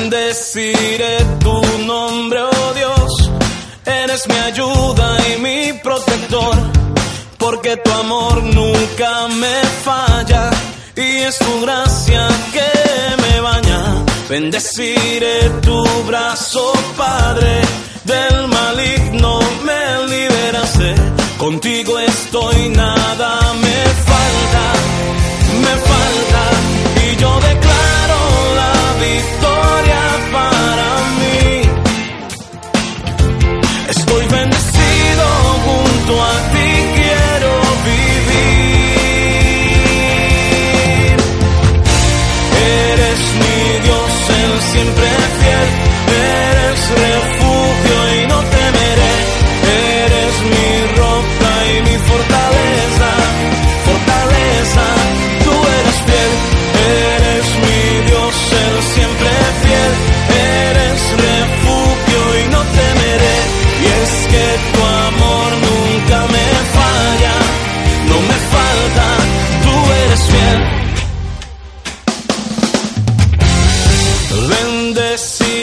Bendeciré tu nombre, oh Dios. Eres mi ayuda y mi protector. Porque tu amor nunca me falla. Y es tu gracia que me baña. Bendeciré tu brazo, Padre. Del maligno me liberaste. Contigo estoy, nada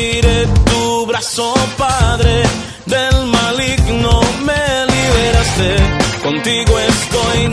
Tu brazo, Padre, del maligno me liberaste. Contigo estoy